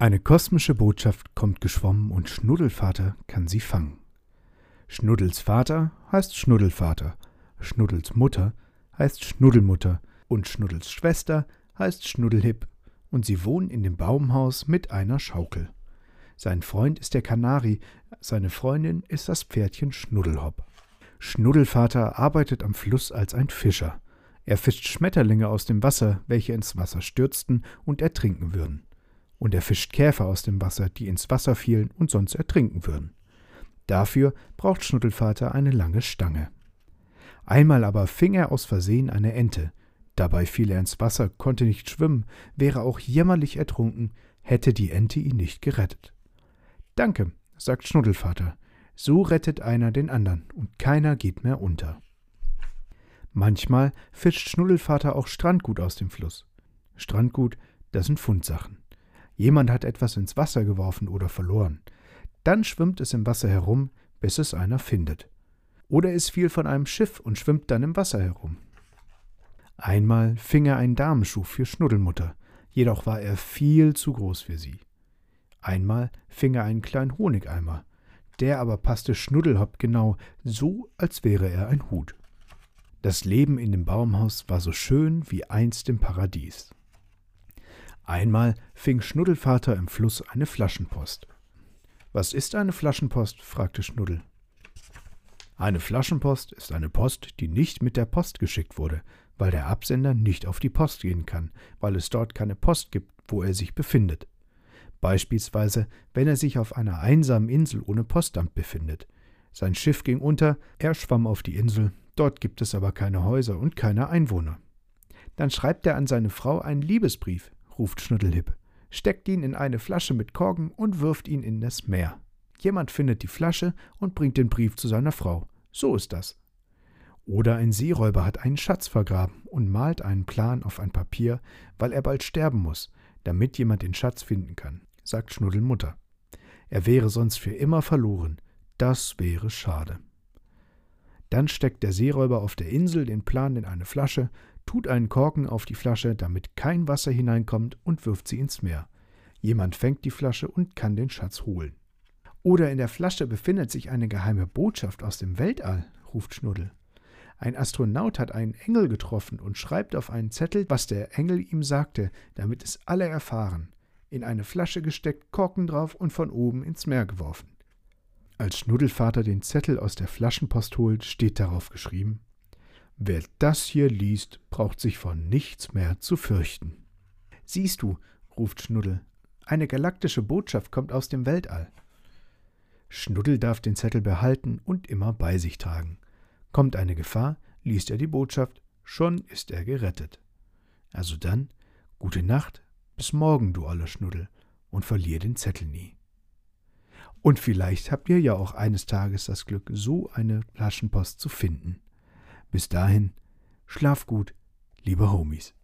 Eine kosmische Botschaft kommt geschwommen und Schnuddelvater kann sie fangen. Schnuddels Vater heißt Schnuddelvater, Schnuddels Mutter heißt Schnuddelmutter und Schnuddels Schwester heißt Schnuddelhip und sie wohnen in dem Baumhaus mit einer Schaukel. Sein Freund ist der Kanari, seine Freundin ist das Pferdchen Schnuddelhopp. Schnuddelvater arbeitet am Fluss als ein Fischer. Er fischt Schmetterlinge aus dem Wasser, welche ins Wasser stürzten und ertrinken würden und er fischt Käfer aus dem Wasser, die ins Wasser fielen und sonst ertrinken würden. Dafür braucht Schnuddelvater eine lange Stange. Einmal aber fing er aus Versehen eine Ente. Dabei fiel er ins Wasser, konnte nicht schwimmen, wäre auch jämmerlich ertrunken, hätte die Ente ihn nicht gerettet. Danke, sagt Schnuddelvater, so rettet einer den anderen und keiner geht mehr unter. Manchmal fischt Schnuddelvater auch Strandgut aus dem Fluss. Strandgut, das sind Fundsachen. Jemand hat etwas ins Wasser geworfen oder verloren. Dann schwimmt es im Wasser herum, bis es einer findet. Oder es fiel von einem Schiff und schwimmt dann im Wasser herum. Einmal fing er einen Damenschuh für Schnuddelmutter, jedoch war er viel zu groß für sie. Einmal fing er einen kleinen Honigeimer, der aber passte Schnuddelhopp genau, so als wäre er ein Hut. Das Leben in dem Baumhaus war so schön wie einst im Paradies. Einmal fing Schnuddelvater im Fluss eine Flaschenpost. Was ist eine Flaschenpost? fragte Schnuddel. Eine Flaschenpost ist eine Post, die nicht mit der Post geschickt wurde, weil der Absender nicht auf die Post gehen kann, weil es dort keine Post gibt, wo er sich befindet. Beispielsweise, wenn er sich auf einer einsamen Insel ohne Postamt befindet. Sein Schiff ging unter, er schwamm auf die Insel, dort gibt es aber keine Häuser und keine Einwohner. Dann schreibt er an seine Frau einen Liebesbrief, ruft Schnuddelhipp, steckt ihn in eine Flasche mit Korken und wirft ihn in das Meer. Jemand findet die Flasche und bringt den Brief zu seiner Frau. So ist das. Oder ein Seeräuber hat einen Schatz vergraben und malt einen Plan auf ein Papier, weil er bald sterben muss, damit jemand den Schatz finden kann, sagt Schnuddelmutter. Er wäre sonst für immer verloren. Das wäre schade. Dann steckt der Seeräuber auf der Insel den Plan in eine Flasche, tut einen Korken auf die Flasche, damit kein Wasser hineinkommt und wirft sie ins Meer. Jemand fängt die Flasche und kann den Schatz holen. Oder in der Flasche befindet sich eine geheime Botschaft aus dem Weltall, ruft Schnuddel. Ein Astronaut hat einen Engel getroffen und schreibt auf einen Zettel, was der Engel ihm sagte, damit es alle erfahren. In eine Flasche gesteckt, Korken drauf und von oben ins Meer geworfen. Als Schnuddelvater den Zettel aus der Flaschenpost holt, steht darauf geschrieben Wer das hier liest, braucht sich von nichts mehr zu fürchten. Siehst du, ruft Schnuddel, eine galaktische Botschaft kommt aus dem Weltall. Schnuddel darf den Zettel behalten und immer bei sich tragen. Kommt eine Gefahr, liest er die Botschaft, schon ist er gerettet. Also dann, gute Nacht, bis morgen, du aller Schnuddel, und verlier den Zettel nie. Und vielleicht habt ihr ja auch eines Tages das Glück, so eine Flaschenpost zu finden. Bis dahin, schlaf gut, liebe Homies.